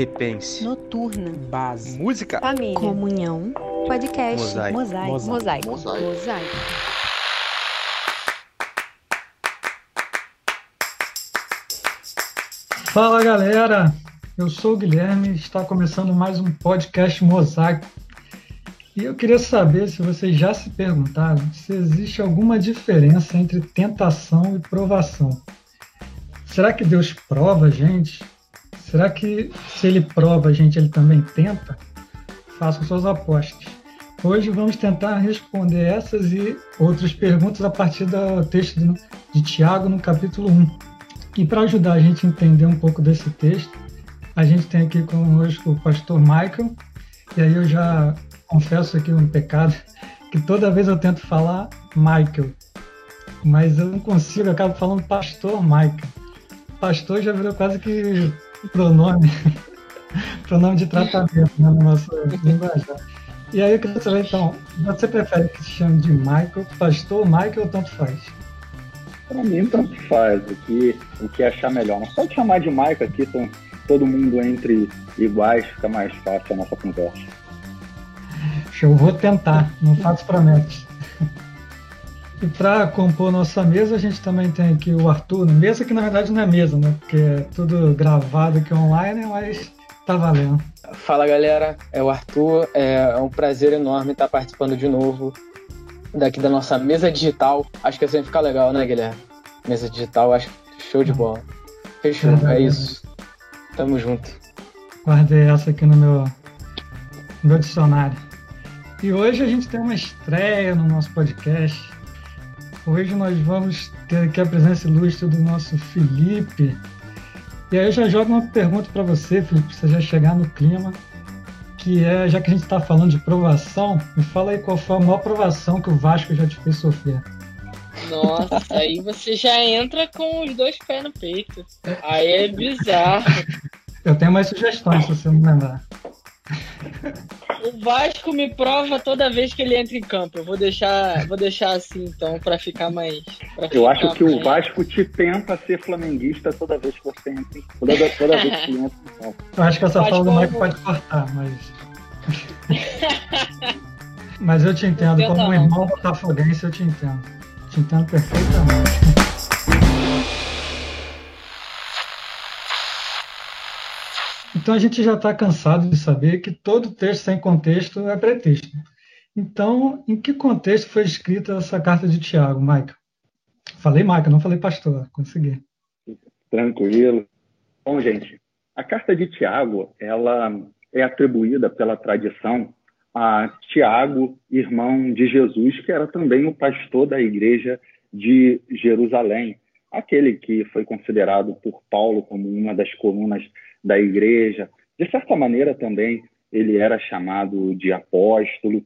Repense. Noturna. Base. Música. Família. Comunhão. Podcast. Mosaico. Mosaico. Mosaico. Mosaico. Mosaico. Fala galera, eu sou o Guilherme, está começando mais um podcast Mosaico. E eu queria saber se vocês já se perguntaram se existe alguma diferença entre tentação e provação. Será que Deus prova a gente? Será que se ele prova a gente, ele também tenta? Façam suas apostas. Hoje vamos tentar responder essas e outras perguntas a partir do texto de Tiago, no capítulo 1. E para ajudar a gente a entender um pouco desse texto, a gente tem aqui conosco o pastor Michael. E aí eu já confesso aqui um pecado, que toda vez eu tento falar Michael, mas eu não consigo, eu acabo falando pastor Michael. Pastor já virou quase que pronome, pronome de tratamento né, no nosso linguajar. E aí eu queria saber, então, você prefere que se chame de Michael, pastor, Michael ou tanto faz? Para mim, tanto faz, o que, o que achar melhor. Mas pode chamar de Michael aqui, então, todo mundo entre iguais, fica mais fácil a nossa conversa. Eu vou tentar, não faço promessas. E para compor nossa mesa, a gente também tem aqui o Arthur. Mesa que na verdade não é mesa, né? Porque é tudo gravado aqui online, mas tá valendo. Fala galera, é o Arthur. É um prazer enorme estar participando de novo daqui da nossa mesa digital. Acho que assim fica legal, né, Guilherme? Mesa digital, acho show de bola. Fechou, é, é isso. Tamo junto. Guardei essa aqui no meu, no meu dicionário. E hoje a gente tem uma estreia no nosso podcast. Hoje nós vamos ter aqui a presença ilustre do nosso Felipe. E aí eu já jogo uma pergunta para você, Felipe, para você já chegar no clima, que é, já que a gente está falando de provação, me fala aí qual foi a maior provação que o Vasco já te fez sofrer. Nossa, aí você já entra com os dois pés no peito. Aí é bizarro. Eu tenho mais sugestões, se você não lembrar. O Vasco me prova toda vez que ele entra em campo. Eu vou deixar, vou deixar assim então para ficar mais. Pra eu ficar acho que mais... o Vasco te tenta ser flamenguista toda vez que você entra. Em... Toda, toda vez que entra em campo. Eu acho que essa fala do Mike pode cortar, mas. mas eu te entendo. Como um irmão botafoguense, eu te entendo. Te entendo perfeitamente. Então a gente já está cansado de saber que todo texto sem contexto é pretexto. Então, em que contexto foi escrita essa carta de Tiago, Michael? Falei Michael, não falei pastor, consegui. Tranquilo. Bom, gente, a carta de Tiago, ela é atribuída pela tradição a Tiago, irmão de Jesus, que era também o pastor da igreja de Jerusalém, aquele que foi considerado por Paulo como uma das colunas da igreja. De certa maneira, também ele era chamado de apóstolo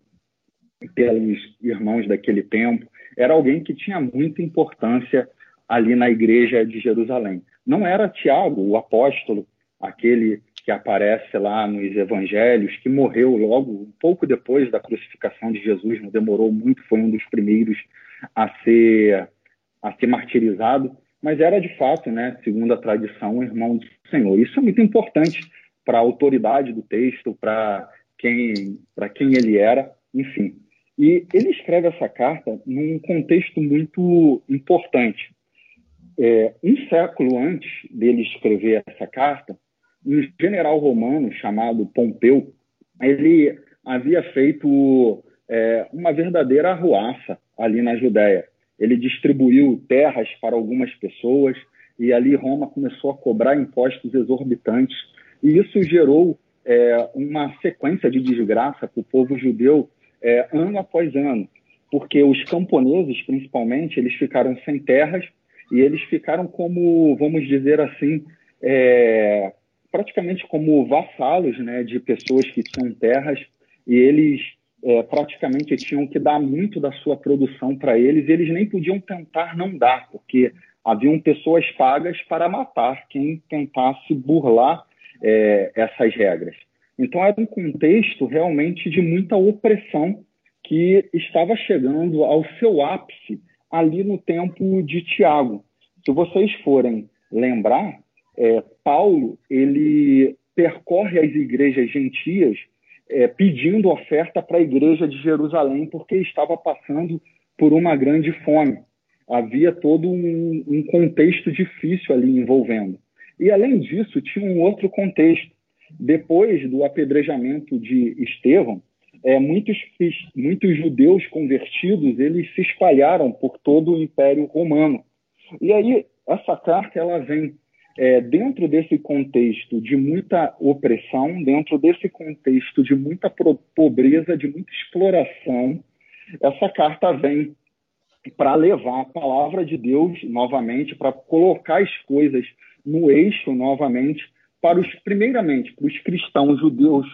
pelos irmãos daquele tempo. Era alguém que tinha muita importância ali na igreja de Jerusalém. Não era Tiago, o apóstolo, aquele que aparece lá nos evangelhos, que morreu logo um pouco depois da crucificação de Jesus, não demorou muito, foi um dos primeiros a ser a ser martirizado mas era de fato, né, segundo a tradição, um irmão do Senhor. Isso é muito importante para a autoridade do texto, para quem, para quem ele era, enfim. E ele escreve essa carta num contexto muito importante. É, um século antes dele escrever essa carta, um general romano chamado Pompeu, ele havia feito é, uma verdadeira arruaça ali na Judéia ele distribuiu terras para algumas pessoas e ali Roma começou a cobrar impostos exorbitantes. E isso gerou é, uma sequência de desgraça para o povo judeu é, ano após ano, porque os camponeses, principalmente, eles ficaram sem terras e eles ficaram como, vamos dizer assim, é, praticamente como vassalos né, de pessoas que tinham terras e eles é, praticamente tinham que dar muito da sua produção para eles, e eles nem podiam tentar não dar, porque haviam pessoas pagas para matar quem tentasse burlar é, essas regras. Então era um contexto realmente de muita opressão que estava chegando ao seu ápice ali no tempo de Tiago. Se vocês forem lembrar, é, Paulo ele percorre as igrejas gentias é, pedindo oferta para a igreja de Jerusalém, porque estava passando por uma grande fome. Havia todo um, um contexto difícil ali envolvendo. E, além disso, tinha um outro contexto. Depois do apedrejamento de Estevão, é, muitos, muitos judeus convertidos eles se espalharam por todo o Império Romano. E aí essa carta ela vem é, dentro desse contexto de muita opressão, dentro desse contexto de muita pobreza, de muita exploração, essa carta vem para levar a palavra de Deus novamente, para colocar as coisas no eixo novamente, para os, primeiramente, para os cristãos judeus,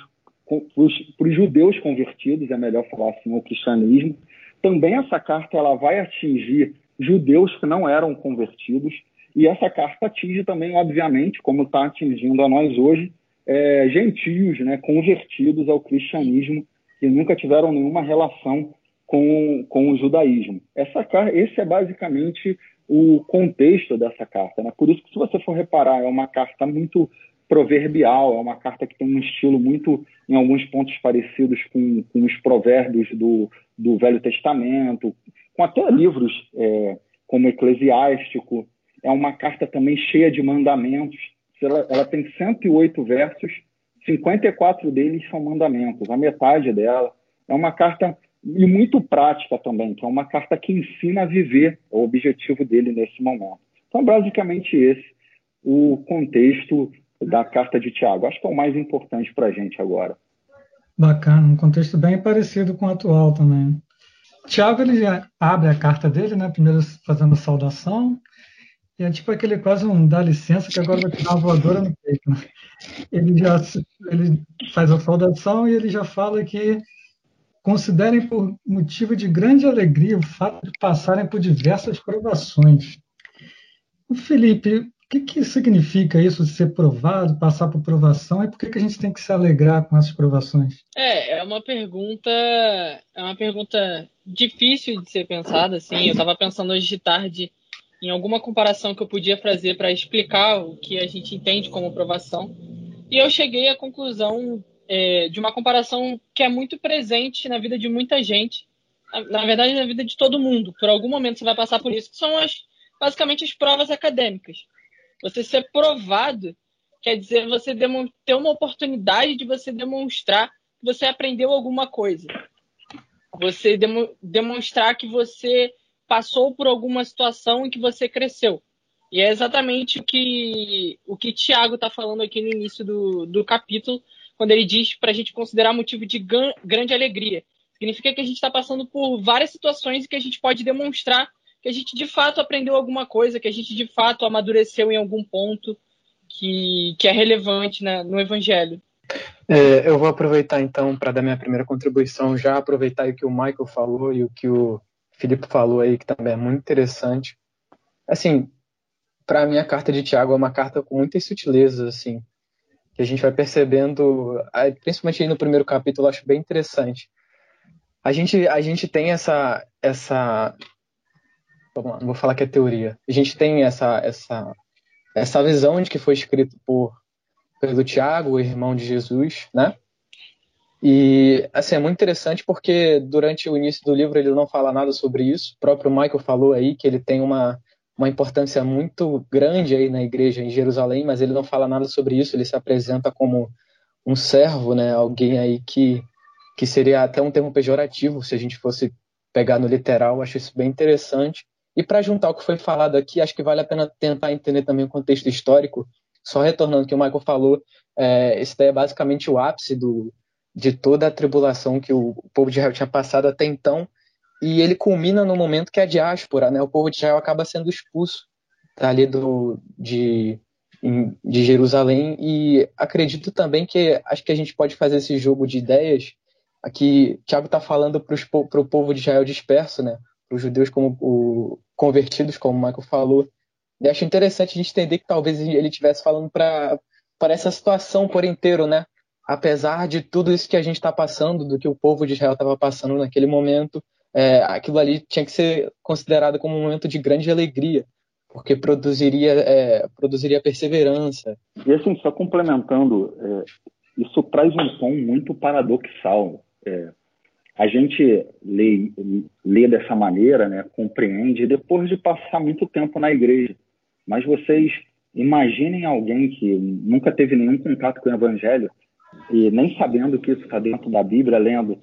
para os judeus convertidos, é melhor falar assim, o cristianismo. Também essa carta ela vai atingir judeus que não eram convertidos, e essa carta atinge também, obviamente, como está atingindo a nós hoje, é, gentios, né, convertidos ao cristianismo, que nunca tiveram nenhuma relação com, com o judaísmo. Essa, esse é basicamente o contexto dessa carta. Né? Por isso que, se você for reparar, é uma carta muito proverbial, é uma carta que tem um estilo muito, em alguns pontos, parecidos com, com os provérbios do, do Velho Testamento, com até livros é, como Eclesiástico, é uma carta também cheia de mandamentos. Ela, ela tem 108 versos, 54 deles são mandamentos, a metade dela. É uma carta e muito prática também, que é uma carta que ensina a viver o objetivo dele nesse momento. Então, basicamente esse o contexto da carta de Tiago. Acho que é o mais importante para a gente agora. Bacana, um contexto bem parecido com o atual também. Tiago ele abre a carta dele, né? Primeiro fazendo saudação, é tipo aquele quase um dá licença que agora vai te dar uma voadora no peito. Né? Ele já ele faz a saudação e ele já fala que considerem por motivo de grande alegria o fato de passarem por diversas provações. O Felipe, o que, que significa isso ser provado, passar por provação, e por que, que a gente tem que se alegrar com essas provações? É, é uma pergunta, é uma pergunta difícil de ser pensada, assim. Eu estava pensando hoje de tarde em alguma comparação que eu podia fazer para explicar o que a gente entende como provação. E eu cheguei à conclusão é, de uma comparação que é muito presente na vida de muita gente, na, na, verdade, na vida de todo mundo. Por algum momento você vai passar por isso, que são as, basicamente as provas acadêmicas. Você ser provado quer dizer você ter uma oportunidade de você demonstrar que você aprendeu alguma coisa. Você demo, demonstrar que você passou por alguma situação em que você cresceu. E é exatamente o que o que Tiago está falando aqui no início do, do capítulo, quando ele diz para a gente considerar motivo de grande alegria. Significa que a gente está passando por várias situações que a gente pode demonstrar que a gente de fato aprendeu alguma coisa, que a gente de fato amadureceu em algum ponto que, que é relevante no Evangelho. É, eu vou aproveitar então para dar minha primeira contribuição, já aproveitar o que o Michael falou e o que o Filipe falou aí, que também é muito interessante. Assim, para mim a carta de Tiago é uma carta com muitas sutilezas, assim, que a gente vai percebendo, principalmente aí no primeiro capítulo, acho bem interessante. A gente, a gente tem essa, essa, vamos lá, não vou falar que é teoria. A gente tem essa, essa, essa visão de que foi escrito por pelo Tiago, irmão de Jesus, né? E assim, é muito interessante porque durante o início do livro ele não fala nada sobre isso. O próprio Michael falou aí que ele tem uma, uma importância muito grande aí na igreja em Jerusalém, mas ele não fala nada sobre isso. Ele se apresenta como um servo, né? Alguém aí que, que seria até um termo pejorativo se a gente fosse pegar no literal. Acho isso bem interessante. E para juntar o que foi falado aqui, acho que vale a pena tentar entender também o contexto histórico. Só retornando ao que o Michael falou, é, esse daí é basicamente o ápice do, de toda a tribulação que o povo de Israel tinha passado até então, e ele culmina no momento que a diáspora, né, o povo de Israel acaba sendo expulso ali do, de, de Jerusalém, e acredito também que acho que a gente pode fazer esse jogo de ideias, aqui Tiago está falando para o povo de Israel disperso, né, para os judeus como o, convertidos, como o Michael falou, e acho interessante a gente entender que talvez ele estivesse falando para essa situação por inteiro, né? Apesar de tudo isso que a gente está passando, do que o povo de Israel estava passando naquele momento, é, aquilo ali tinha que ser considerado como um momento de grande alegria, porque produziria, é, produziria perseverança. E assim, só complementando, é, isso traz um tom muito paradoxal. É, a gente lê, lê dessa maneira, né, compreende, depois de passar muito tempo na igreja. Mas vocês imaginem alguém que nunca teve nenhum contato com o evangelho e nem sabendo que isso está dentro da Bíblia, lendo,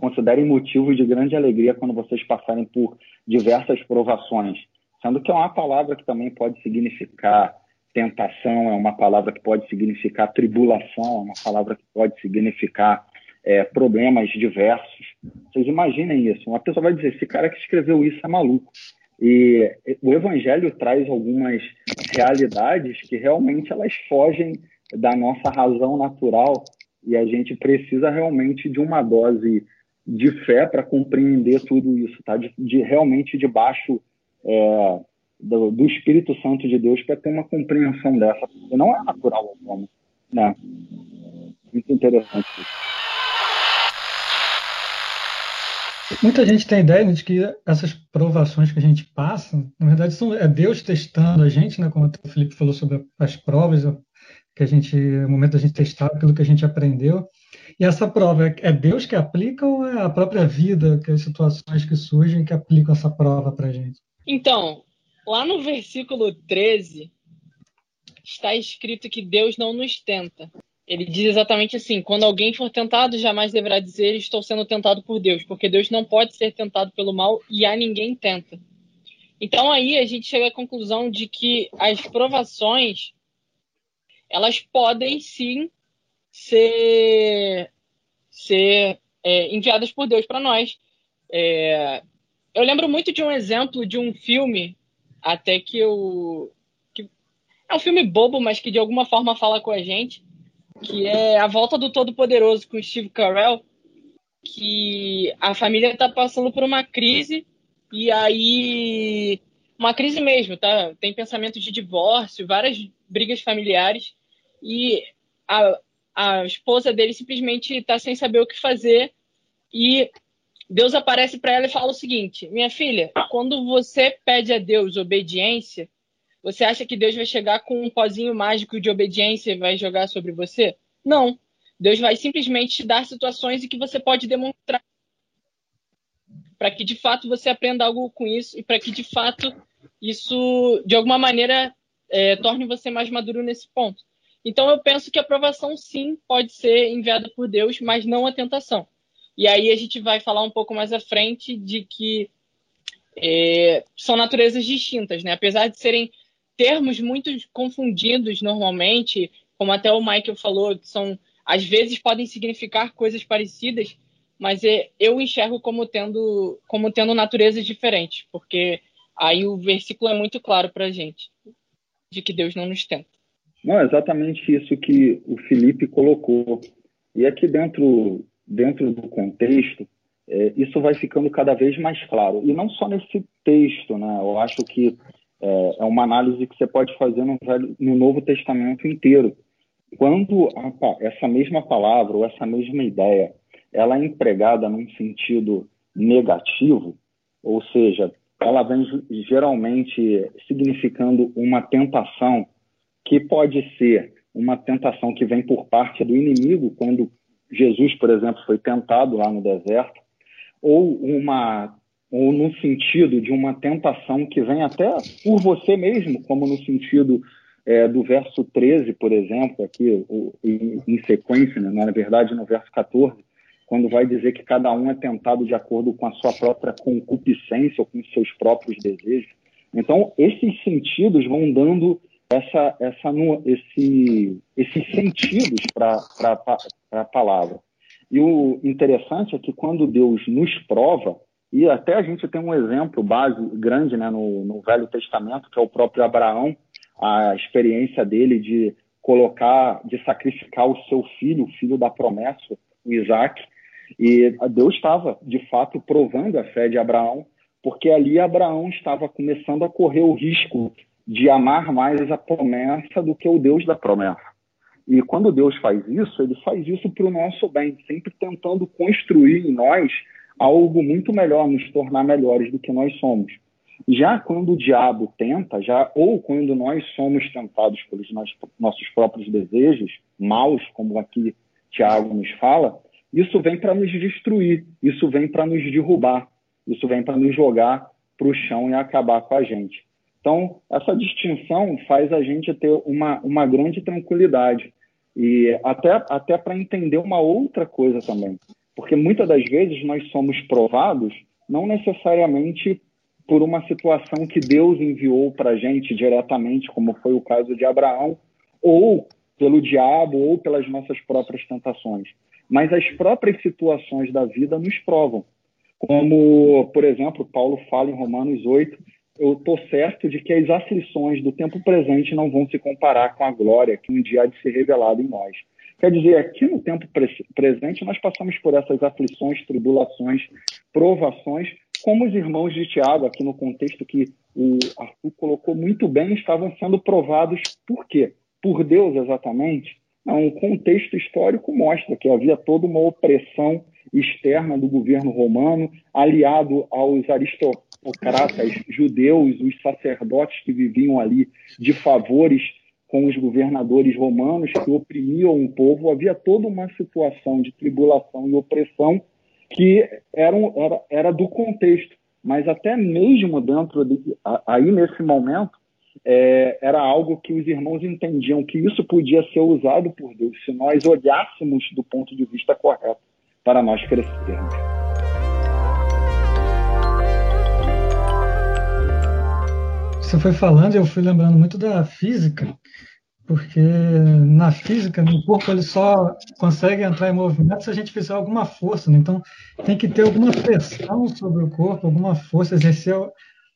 considerem motivo de grande alegria quando vocês passarem por diversas provações, sendo que é uma palavra que também pode significar tentação, é uma palavra que pode significar tribulação, é uma palavra que pode significar é, problemas diversos. Vocês imaginem isso. Uma pessoa vai dizer: esse cara que escreveu isso é maluco. E o Evangelho traz algumas realidades que realmente elas fogem da nossa razão natural e a gente precisa realmente de uma dose de fé para compreender tudo isso, tá? De, de realmente debaixo é, do, do, Espírito Santo de Deus para ter uma compreensão dessa, porque não é natural como, né? Muito interessante isso. Muita gente tem ideia de que essas provações que a gente passa, na verdade, são, é Deus testando a gente, né? Como o Felipe falou sobre as provas, que a gente, no momento da gente testar aquilo que a gente aprendeu. E essa prova é, é Deus que aplica ou é a própria vida, que as situações que surgem que aplicam essa prova para a gente? Então, lá no versículo 13, está escrito que Deus não nos tenta. Ele diz exatamente assim: quando alguém for tentado, jamais deverá dizer estou sendo tentado por Deus, porque Deus não pode ser tentado pelo mal e a ninguém tenta. Então aí a gente chega à conclusão de que as provações elas podem sim ser, ser é, enviadas por Deus para nós. É, eu lembro muito de um exemplo de um filme, até que eu. Que é um filme bobo, mas que de alguma forma fala com a gente, que é A Volta do Todo-Poderoso com Steve Carell, que a família está passando por uma crise e aí uma crise mesmo, tá? Tem pensamento de divórcio, várias brigas familiares e a, a esposa dele simplesmente está sem saber o que fazer e Deus aparece para ela e fala o seguinte: Minha filha, quando você pede a Deus obediência, você acha que Deus vai chegar com um pozinho mágico de obediência e vai jogar sobre você? Não. Deus vai simplesmente te dar situações em que você pode demonstrar para que de fato você aprenda algo com isso e para que de fato isso de alguma maneira é, torne você mais maduro nesse ponto. Então eu penso que a aprovação sim pode ser enviada por Deus, mas não a tentação. E aí a gente vai falar um pouco mais à frente de que é, são naturezas distintas, né? Apesar de serem termos muito confundidos normalmente, como até o Michael falou, são às vezes podem significar coisas parecidas, mas é, eu enxergo como tendo como tendo naturezas diferentes, porque aí o versículo é muito claro para gente de que Deus não nos tenta. Não, é exatamente isso que o Felipe colocou. E aqui dentro, dentro do contexto, é, isso vai ficando cada vez mais claro. E não só nesse texto, né? Eu acho que é, é uma análise que você pode fazer no, no Novo Testamento inteiro. Quando a, essa mesma palavra ou essa mesma ideia ela é empregada num sentido negativo, ou seja, ela vem geralmente significando uma tentação que pode ser uma tentação que vem por parte do inimigo, quando Jesus, por exemplo, foi tentado lá no deserto, ou uma ou no sentido de uma tentação que vem até por você mesmo, como no sentido é, do verso 13, por exemplo, aqui em, em, sequência, né? na verdade no verso 14, quando vai dizer que cada um é tentado de acordo com a sua própria concupiscência ou com seus próprios desejos. Então, esses sentidos vão dando essa, essa, esse, esses sentidos para a palavra. E o interessante é que quando Deus nos prova, e até a gente tem um exemplo base grande né, no, no Velho Testamento, que é o próprio Abraão, a experiência dele de colocar, de sacrificar o seu filho, o filho da promessa, o Isaac. E Deus estava, de fato, provando a fé de Abraão, porque ali Abraão estava começando a correr o risco de amar mais a promessa do que o Deus da promessa. E quando Deus faz isso, ele faz isso para o nosso bem, sempre tentando construir em nós algo muito melhor, nos tornar melhores do que nós somos. Já quando o diabo tenta, já ou quando nós somos tentados pelos nossos próprios desejos maus, como aqui Tiago nos fala, isso vem para nos destruir, isso vem para nos derrubar, isso vem para nos jogar para o chão e acabar com a gente. Então, essa distinção faz a gente ter uma, uma grande tranquilidade. E até, até para entender uma outra coisa também. Porque muitas das vezes nós somos provados não necessariamente por uma situação que Deus enviou para a gente diretamente, como foi o caso de Abraão, ou pelo diabo, ou pelas nossas próprias tentações. Mas as próprias situações da vida nos provam. Como, por exemplo, Paulo fala em Romanos 8, eu estou certo de que as aflições do tempo presente não vão se comparar com a glória que um dia há de ser revelada em nós. Quer dizer, aqui no tempo presente, nós passamos por essas aflições, tribulações, provações, como os irmãos de Tiago, aqui no contexto que o Arthur colocou muito bem, estavam sendo provados por quê? Por Deus exatamente? Não, o contexto histórico mostra que havia toda uma opressão externa do governo romano, aliado aos aristocratas judeus, os sacerdotes que viviam ali de favores com os governadores romanos que oprimiam o povo, havia toda uma situação de tribulação e opressão que era, era, era do contexto. Mas até mesmo dentro de, aí nesse momento, é, era algo que os irmãos entendiam que isso podia ser usado por Deus se nós olhássemos do ponto de vista correto para nós crescermos. Você foi falando, eu fui lembrando muito da física, porque na física, no corpo, ele só consegue entrar em movimento se a gente fizer alguma força. Né? Então, tem que ter alguma pressão sobre o corpo, alguma força, exercer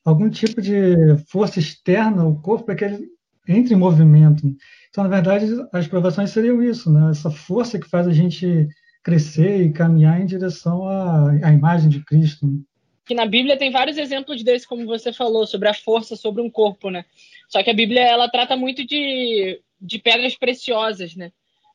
algum tipo de força externa ao corpo para que ele entre em movimento. Então, na verdade, as provações seriam isso, né? essa força que faz a gente crescer e caminhar em direção à, à imagem de Cristo. Que na Bíblia tem vários exemplos desse, como você falou, sobre a força sobre um corpo, né? Só que a Bíblia ela trata muito de, de pedras preciosas, né?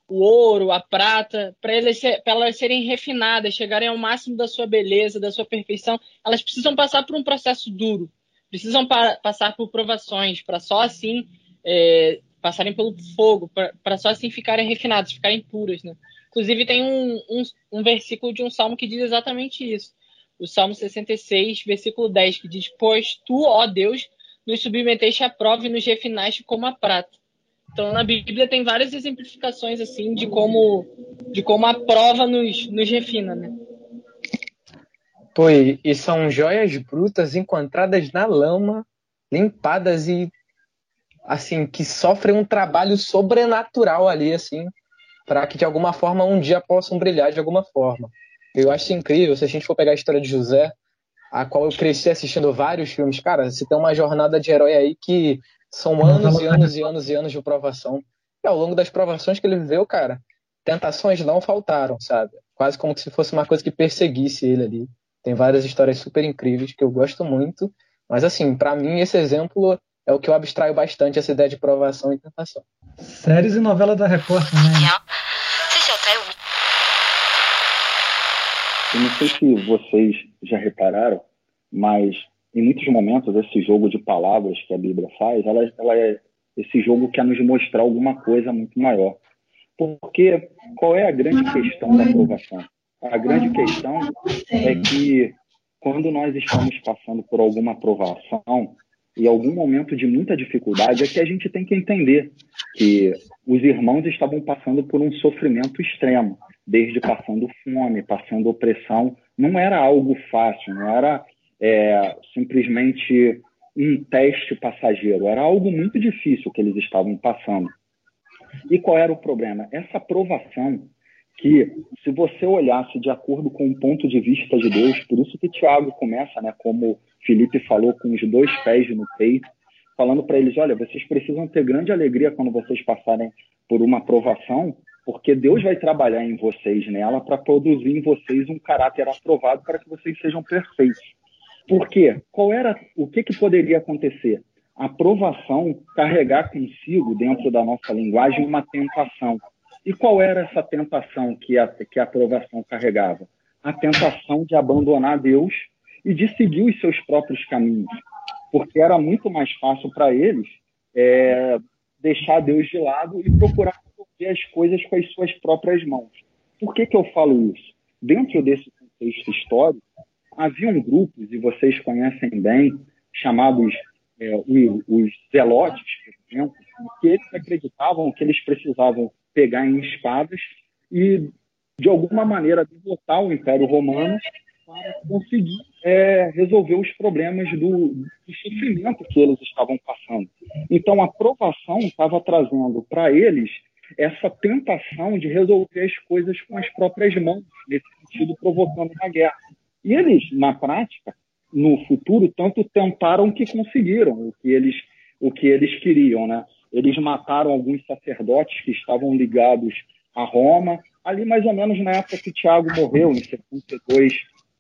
O ouro, a prata, para elas, elas serem refinadas, chegarem ao máximo da sua beleza, da sua perfeição, elas precisam passar por um processo duro, precisam pa passar por provações, para só assim é, passarem pelo fogo, para só assim ficarem refinadas, ficarem puras, né? Inclusive tem um, um, um versículo de um salmo que diz exatamente isso o Salmo 66, versículo 10, que diz: Pois tu, ó Deus, nos submeteste à prova e nos refinaste como a prata. Então, na Bíblia tem várias exemplificações assim de como de como a prova nos, nos refina, né? Pô, e são joias brutas encontradas na lama, limpadas e assim que sofrem um trabalho sobrenatural ali, assim, para que de alguma forma um dia possam brilhar de alguma forma. Eu acho incrível, se a gente for pegar a história de José, a qual eu cresci assistindo vários filmes, cara, você tem uma jornada de herói aí que são anos e anos e anos e anos de provação. E ao longo das provações que ele viveu, cara, tentações não faltaram, sabe? Quase como se fosse uma coisa que perseguisse ele ali. Tem várias histórias super incríveis que eu gosto muito, mas assim, para mim esse exemplo é o que eu abstraio bastante essa ideia de provação e tentação. Séries e novela da Record também. Eu não sei se vocês já repararam, mas em muitos momentos esse jogo de palavras que a Bíblia faz, ela, ela é esse jogo quer nos mostrar alguma coisa muito maior. Porque qual é a grande questão da aprovação? A grande questão é que quando nós estamos passando por alguma aprovação e algum momento de muita dificuldade, é que a gente tem que entender que os irmãos estavam passando por um sofrimento extremo desde passando fome, passando opressão. Não era algo fácil, não era é, simplesmente um teste passageiro, era algo muito difícil que eles estavam passando. E qual era o problema? Essa aprovação que, se você olhasse de acordo com o ponto de vista de Deus, por isso que Tiago começa, né, como Felipe falou, com os dois pés no peito, falando para eles: olha, vocês precisam ter grande alegria quando vocês passarem por uma aprovação, porque Deus vai trabalhar em vocês nela para produzir em vocês um caráter aprovado para que vocês sejam perfeitos. Por quê? Qual era o que, que poderia acontecer? A aprovação carregar consigo dentro da nossa linguagem uma tentação. E qual era essa tentação que a, que a aprovação carregava? A tentação de abandonar Deus e de seguir os seus próprios caminhos. porque era muito mais fácil para eles é, deixar Deus de lado e procurar resolver as coisas com as suas próprias mãos. Por que, que eu falo isso? Dentro desse contexto histórico, haviam grupos, e vocês conhecem bem, chamados é, os, os zelotes, por exemplo, que eles acreditavam que eles precisavam pegar em espadas e, de alguma maneira, derrotar o Império Romano para conseguir é, resolver os problemas do, do, sofrimento que eles estavam passando. Então, a provação estava trazendo para eles essa tentação de resolver as coisas com as próprias mãos, nesse sentido, provocando uma guerra. E eles, na prática, no futuro, tanto tentaram que conseguiram o que eles, o que eles queriam. Né? Eles mataram alguns sacerdotes que estavam ligados a Roma, ali mais ou menos na época que Tiago morreu, em 72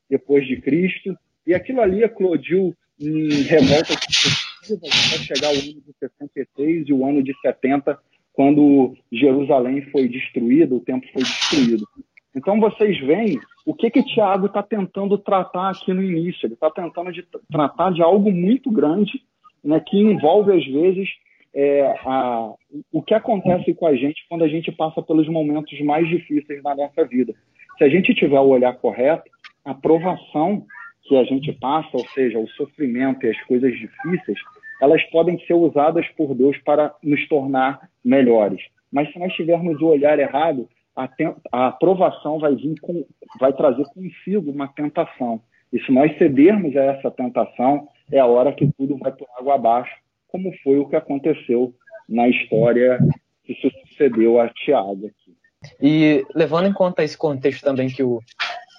depois de Cristo, e aquilo ali eclodiu em revolta até chegar o ano de 66 e o ano de 70, quando Jerusalém foi destruída, o templo foi destruído. Então vocês veem o que que Tiago está tentando tratar aqui no início. Ele está tentando de, tratar de algo muito grande, né, que envolve às vezes é, a, o que acontece com a gente quando a gente passa pelos momentos mais difíceis da nossa vida. Se a gente tiver o olhar correto, a provação que a gente passa, ou seja, o sofrimento e as coisas difíceis, elas podem ser usadas por Deus para nos tornar melhores. Mas se nós tivermos o olhar errado, a, a aprovação vai, vir com, vai trazer consigo uma tentação. E se nós cedermos a essa tentação, é a hora que tudo vai por água abaixo, como foi o que aconteceu na história que sucedeu a Tiago aqui. E levando em conta esse contexto também que o,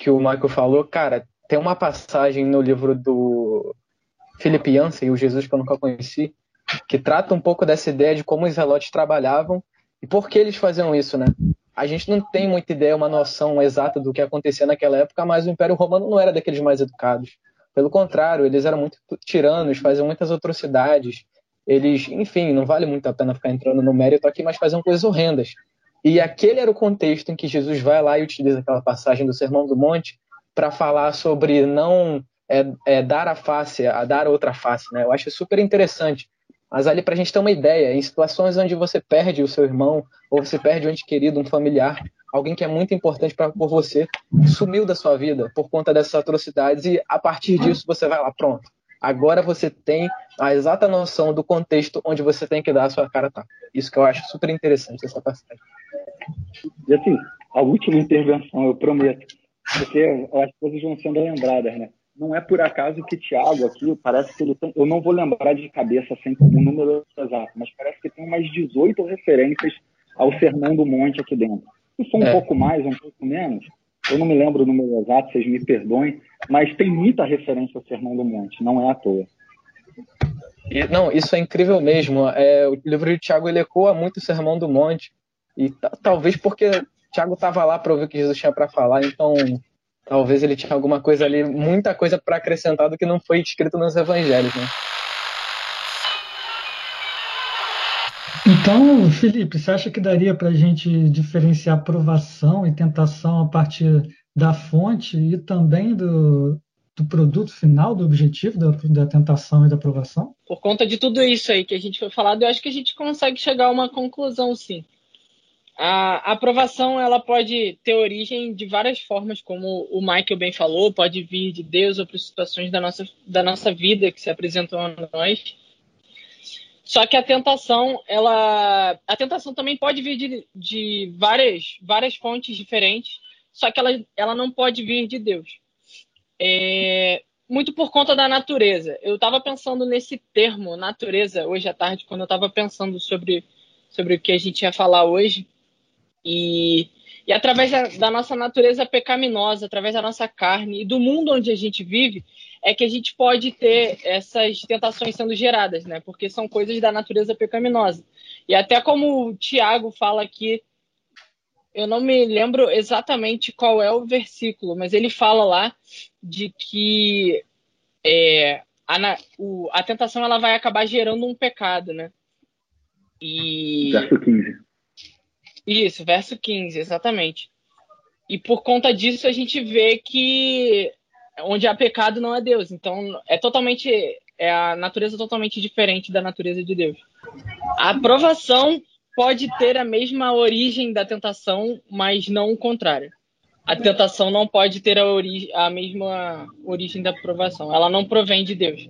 que o Michael falou, cara, tem uma passagem no livro do Philip Yancey, o Jesus que eu nunca conheci, que trata um pouco dessa ideia de como os zelotes trabalhavam e por que eles faziam isso, né? a gente não tem muita ideia, uma noção exata do que acontecia naquela época, mas o Império Romano não era daqueles mais educados. Pelo contrário, eles eram muito tiranos, faziam muitas atrocidades. Eles, enfim, não vale muito a pena ficar entrando no mérito aqui, mas faziam coisas horrendas. E aquele era o contexto em que Jesus vai lá e utiliza aquela passagem do Sermão do Monte para falar sobre não é, é, dar a face, a dar outra face. Né? Eu acho super interessante mas ali, para a gente ter uma ideia, em situações onde você perde o seu irmão, ou você perde um ente querido, um familiar, alguém que é muito importante para por você, sumiu da sua vida por conta dessas atrocidades, e a partir disso você vai lá, pronto. Agora você tem a exata noção do contexto onde você tem que dar a sua cara tá. Isso que eu acho super interessante essa passagem. E assim, a última intervenção, eu prometo, porque as coisas vão sendo lembradas, né? Não é por acaso que Tiago aqui, parece que ele tem, eu não vou lembrar de cabeça sem o número exato, mas parece que tem umas 18 referências ao Sermão do Monte aqui dentro. Se for um é. pouco mais, um pouco menos, eu não me lembro o número exato, vocês me perdoem, mas tem muita referência ao Sermão do Monte, não é à toa. E, não, isso é incrível mesmo. É, o livro de Tiago ele ecoa muito o Sermão do Monte, e talvez porque Tiago estava lá para ouvir o que Jesus tinha para falar, então Talvez ele tinha alguma coisa ali, muita coisa para acrescentar do que não foi escrito nos evangelhos, né? Então, Felipe, você acha que daria para a gente diferenciar aprovação e tentação a partir da fonte e também do, do produto final, do objetivo da, da, tentação e da aprovação? Por conta de tudo isso aí que a gente foi falado, eu acho que a gente consegue chegar a uma conclusão, sim. A aprovação ela pode ter origem de várias formas, como o Michael bem falou, pode vir de Deus ou por situações da nossa, da nossa vida que se apresentam a nós. Só que a tentação, ela, a tentação também pode vir de, de várias, várias fontes diferentes, só que ela, ela não pode vir de Deus. É, muito por conta da natureza. Eu estava pensando nesse termo, natureza, hoje à tarde, quando eu estava pensando sobre, sobre o que a gente ia falar hoje. E, e através da, da, nossa natureza pecaminosa, através da nossa carne e do mundo onde a gente vive, é que a gente pode ter essas tentações sendo geradas, né? Porque são coisas da natureza pecaminosa. E até como o Tiago fala aqui, eu não me lembro exatamente qual é o versículo, mas ele fala lá de que é, a, o, a tentação ela vai acabar gerando um pecado, né? E... Verso 15. Isso, verso 15, exatamente. E por conta disso a gente vê que onde há pecado não é Deus. Então é totalmente é a natureza totalmente diferente da natureza de Deus. A aprovação pode ter a mesma origem da tentação, mas não o contrário. A tentação não pode ter a, a mesma origem da aprovação. Ela não provém de Deus.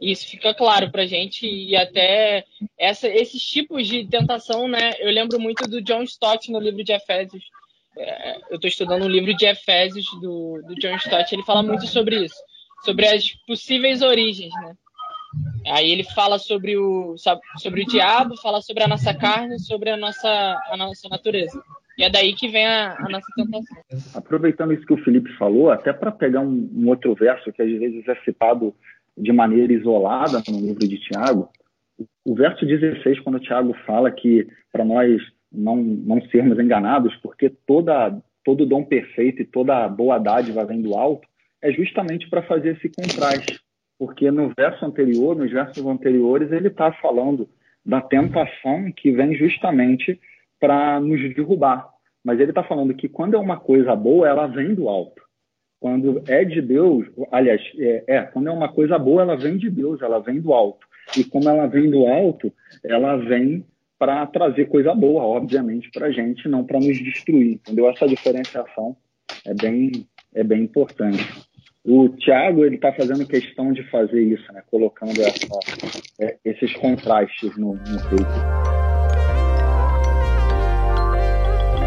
Isso fica claro para gente e até essa, esses tipos de tentação, né? Eu lembro muito do John Stott no livro de Efésios. É, eu estou estudando um livro de Efésios do, do John Stott. Ele fala muito sobre isso, sobre as possíveis origens, né? Aí ele fala sobre o, sobre o diabo, fala sobre a nossa carne, sobre a nossa, a nossa natureza. E é daí que vem a, a nossa tentação. Aproveitando isso que o Felipe falou, até para pegar um, um, outro verso que às vezes é citado de maneira isolada no livro de Tiago, o verso 16, quando Tiago fala que para nós não, não sermos enganados, porque toda, todo dom perfeito e toda boa dádiva vem do alto, é justamente para fazer esse contraste. Porque no verso anterior, nos versos anteriores, ele está falando da tentação que vem justamente para nos derrubar. Mas ele está falando que quando é uma coisa boa, ela vem do alto. Quando é de Deus, aliás, é, é, quando é uma coisa boa, ela vem de Deus, ela vem do alto. E como ela vem do alto, ela vem para trazer coisa boa, obviamente, para a gente, não para nos destruir. Entendeu? Essa diferenciação é bem, é bem importante. O Tiago ele está fazendo questão de fazer isso, né? colocando essa, é, esses contrastes no, no peito.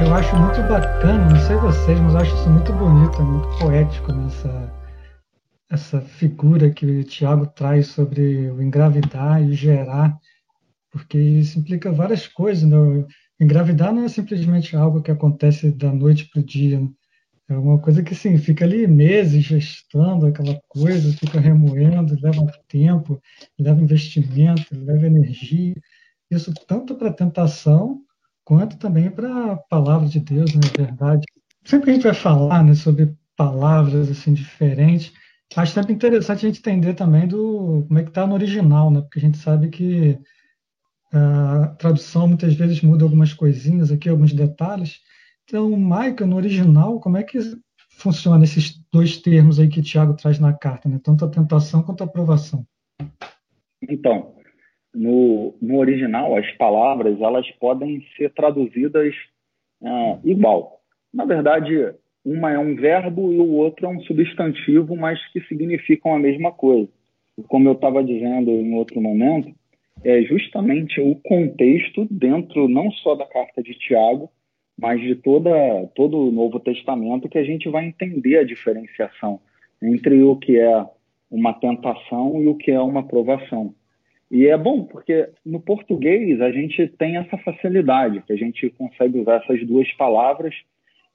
Eu acho muito bacana, não sei vocês, mas eu acho isso muito bonito, muito poético nessa essa figura que o Tiago traz sobre o engravidar e gerar, porque isso implica várias coisas. Né? Engravidar não é simplesmente algo que acontece da noite para o dia. Né? É uma coisa que assim, fica ali meses gestando aquela coisa, fica remoendo, leva tempo, leva investimento, leva energia. Isso tanto para tentação quanto também para a palavra de Deus, na né, verdade. Sempre que a gente vai falar né, sobre palavras assim diferentes, acho sempre interessante a gente entender também do como é que está no original, né? Porque a gente sabe que a tradução muitas vezes muda algumas coisinhas aqui, alguns detalhes. Então, Michael, no original, como é que funciona esses dois termos aí que Tiago traz na carta, né? Tanto a tentação quanto a aprovação. Então, no, no original, as palavras elas podem ser traduzidas uh, igual. Na verdade, uma é um verbo e o outro é um substantivo, mas que significam a mesma coisa. Como eu estava dizendo em outro momento, é justamente o contexto dentro não só da carta de Tiago, mas de toda, todo o Novo Testamento que a gente vai entender a diferenciação entre o que é uma tentação e o que é uma provação. E é bom, porque no português a gente tem essa facilidade, que a gente consegue usar essas duas palavras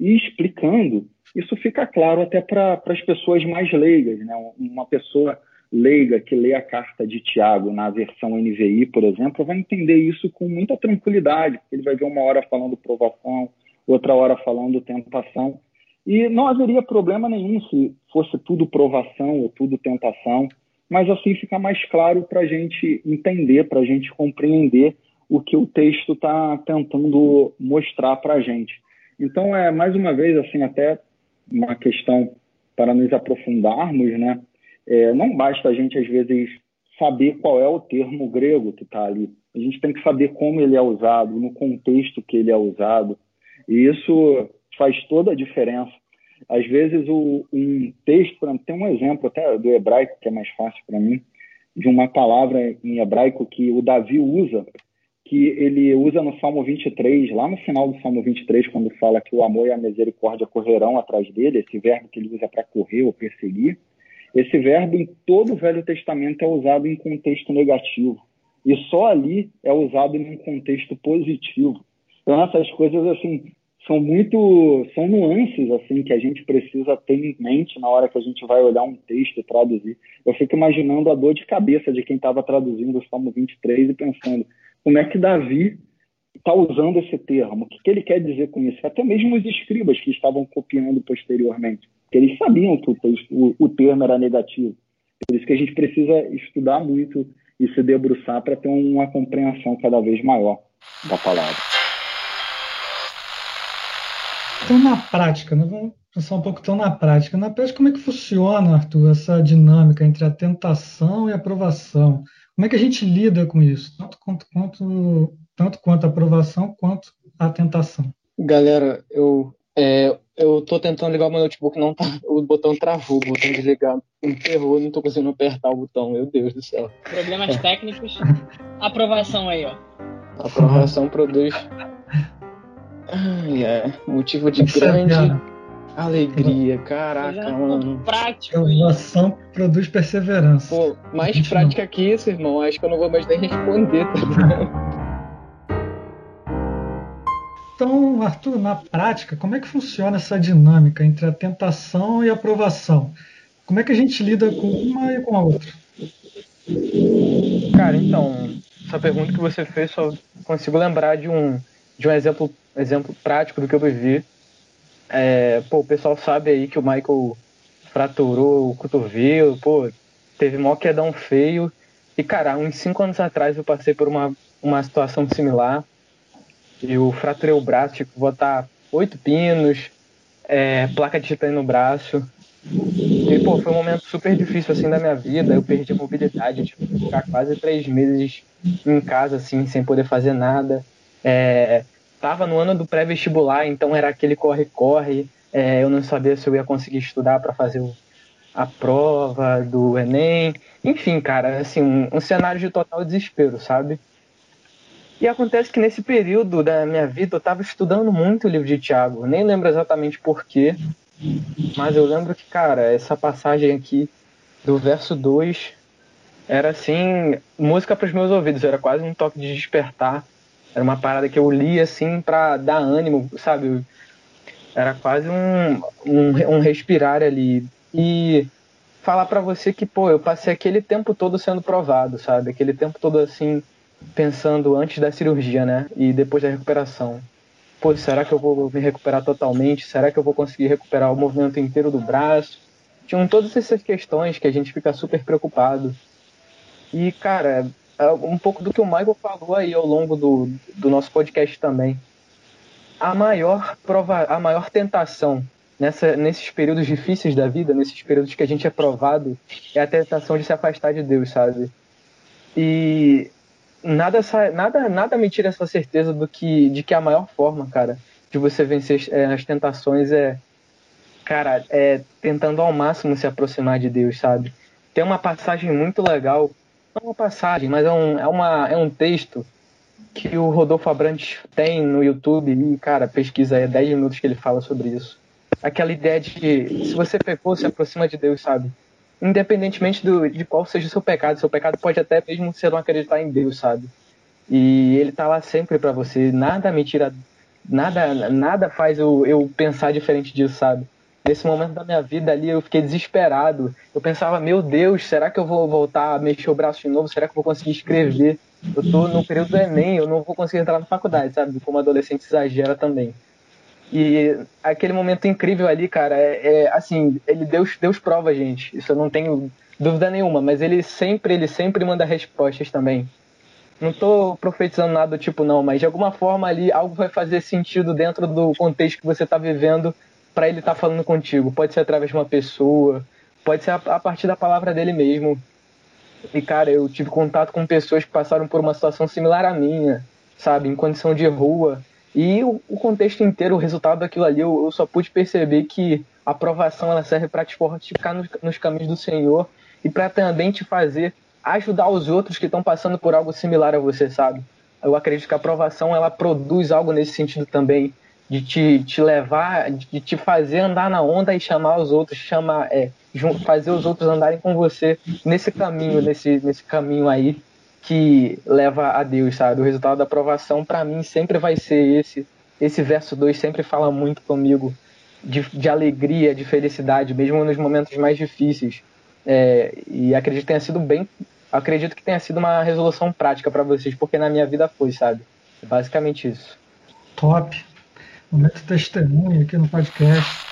e explicando, isso fica claro até para as pessoas mais leigas. Né? Uma pessoa leiga que lê a carta de Tiago na versão NVI, por exemplo, vai entender isso com muita tranquilidade, porque ele vai ver uma hora falando provação, outra hora falando tentação. E não haveria problema nenhum se fosse tudo provação ou tudo tentação mas assim fica mais claro para a gente entender, para a gente compreender o que o texto está tentando mostrar para a gente. Então, é mais uma vez, assim, até uma questão para nos aprofundarmos, né? É, não basta a gente, às vezes, saber qual é o termo grego que está ali. A gente tem que saber como ele é usado, no contexto que ele é usado. E isso faz toda a diferença às vezes, o, um texto, tem um exemplo até do hebraico, que é mais fácil para mim, de uma palavra em hebraico que o Davi usa, que ele usa no Salmo 23, lá no final do Salmo 23, quando fala que o amor e a misericórdia correrão atrás dele, esse verbo que ele usa para correr ou perseguir, esse verbo em todo o Velho Testamento é usado em contexto negativo. E só ali é usado em um contexto positivo. Então, essas coisas, assim, são muito são nuances assim que a gente precisa ter em mente na hora que a gente vai olhar um texto e traduzir. Eu fico imaginando a dor de cabeça de quem estava traduzindo o Salmo 23 e pensando como é que Davi está usando esse termo, o que, que, ele quer dizer com isso. Até mesmo os escribas que estavam copiando posteriormente, que eles sabiam que o, texto, o, o termo era negativo. Por isso que a gente precisa estudar muito e se debruçar para ter uma compreensão cada vez maior da palavra. Então, na prática, né, vamos pensar um pouco então na prática. Na prática, como é que funciona, Arthur, essa dinâmica entre a tentação e a aprovação? Como é que a gente lida com isso? Tanto quanto, quanto, tanto quanto a aprovação, quanto a tentação. Galera, eu, é, eu tô tentando ligar o meu notebook, não tá, o botão travou, o botão desligar enterrou, não tô conseguindo apertar o botão, meu Deus do céu. Problemas técnicos. Aprovação aí, ó. Aprovação produz. Ai, é. Motivo de grande alegria. Caraca, mano. Prático. Aprovação produz perseverança. Pô, mais Continua. prática que isso, irmão. Acho que eu não vou mais nem responder, tá ligado? Então, Arthur, na prática, como é que funciona essa dinâmica entre a tentação e a aprovação? Como é que a gente lida com uma e com a outra? Cara, então, essa pergunta que você fez, só consigo lembrar de um, de um exemplo, exemplo prático do que eu vivi. É, pô, o pessoal sabe aí que o Michael fraturou o cotovelo, pô, teve mó quedão feio. E, cara, uns cinco anos atrás eu passei por uma, uma situação similar. Eu fraturei o braço, tive que botar oito pinos, é, placa de titânio no braço. E, pô, foi um momento super difícil, assim, da minha vida. Eu perdi a mobilidade, tive que ficar quase três meses em casa, assim, sem poder fazer nada. É, tava no ano do pré-vestibular, então era aquele corre-corre. É, eu não sabia se eu ia conseguir estudar para fazer o, a prova do Enem. Enfim, cara, assim, um, um cenário de total desespero, sabe? E acontece que nesse período da minha vida eu estava estudando muito o livro de Tiago. Nem lembro exatamente porquê, mas eu lembro que, cara, essa passagem aqui do verso 2 era assim, música para os meus ouvidos, era quase um toque de despertar. Era uma parada que eu li assim para dar ânimo, sabe? Era quase um, um, um respirar ali. E falar para você que, pô, eu passei aquele tempo todo sendo provado, sabe? Aquele tempo todo assim, pensando antes da cirurgia, né? E depois da recuperação. Pô, será que eu vou me recuperar totalmente? Será que eu vou conseguir recuperar o movimento inteiro do braço? Tinham todas essas questões que a gente fica super preocupado. E, cara, um pouco do que o Michael falou aí ao longo do, do nosso podcast também. A maior prova, a maior tentação nessa, nesses períodos difíceis da vida, nesses períodos que a gente é provado, é a tentação de se afastar de Deus, sabe? E nada, nada, nada me tira essa certeza do que, de que a maior forma, cara, de você vencer é, as tentações é, cara, é tentando ao máximo se aproximar de Deus, sabe? Tem uma passagem muito legal, é uma passagem, mas é um, é uma, é um texto que o Rodolfo Abrantes tem no YouTube e, cara, pesquisa aí, é 10 minutos que ele fala sobre isso. Aquela ideia de se você pecou, se aproxima de Deus, sabe? independentemente do, de qual seja o seu pecado. Seu pecado pode até mesmo ser não acreditar em Deus, sabe? E ele tá lá sempre para você. Nada me tira, nada, nada faz eu, eu pensar diferente disso, sabe? Nesse momento da minha vida ali, eu fiquei desesperado. Eu pensava, meu Deus, será que eu vou voltar a mexer o braço de novo? Será que eu vou conseguir escrever? Eu tô no período do Enem, eu não vou conseguir entrar na faculdade, sabe? Como adolescente exagera também. E aquele momento incrível ali, cara, é, é, assim, ele Deus, Deus prova, gente. Isso eu não tenho dúvida nenhuma, mas ele sempre, ele sempre manda respostas também. Não tô profetizando nada do tipo não, mas de alguma forma ali algo vai fazer sentido dentro do contexto que você tá vivendo para ele estar tá falando contigo. Pode ser através de uma pessoa, pode ser a, a partir da palavra dele mesmo. E cara, eu tive contato com pessoas que passaram por uma situação similar à minha, sabe, em condição de rua, e o, o, contexto inteiro, o resultado daquilo ali, eu, eu, só pude perceber que a aprovação ela serve para te fortificar nos, nos, caminhos do Senhor e para também te fazer ajudar os outros que estão passando por algo similar a você, sabe? Eu acredito que a aprovação ela produz algo nesse sentido também, de te, te levar, de te fazer andar na onda e chamar os outros, chamar, é, fazer os outros andarem com você nesse caminho, nesse, nesse caminho aí que leva a Deus, sabe? O resultado da aprovação, para mim, sempre vai ser esse. Esse verso 2 sempre fala muito comigo de, de alegria, de felicidade, mesmo nos momentos mais difíceis. É, e acredito que tenha sido bem. Acredito que tenha sido uma resolução prática para vocês, porque na minha vida foi, sabe? É basicamente isso. Top. Momento testemunho aqui no podcast.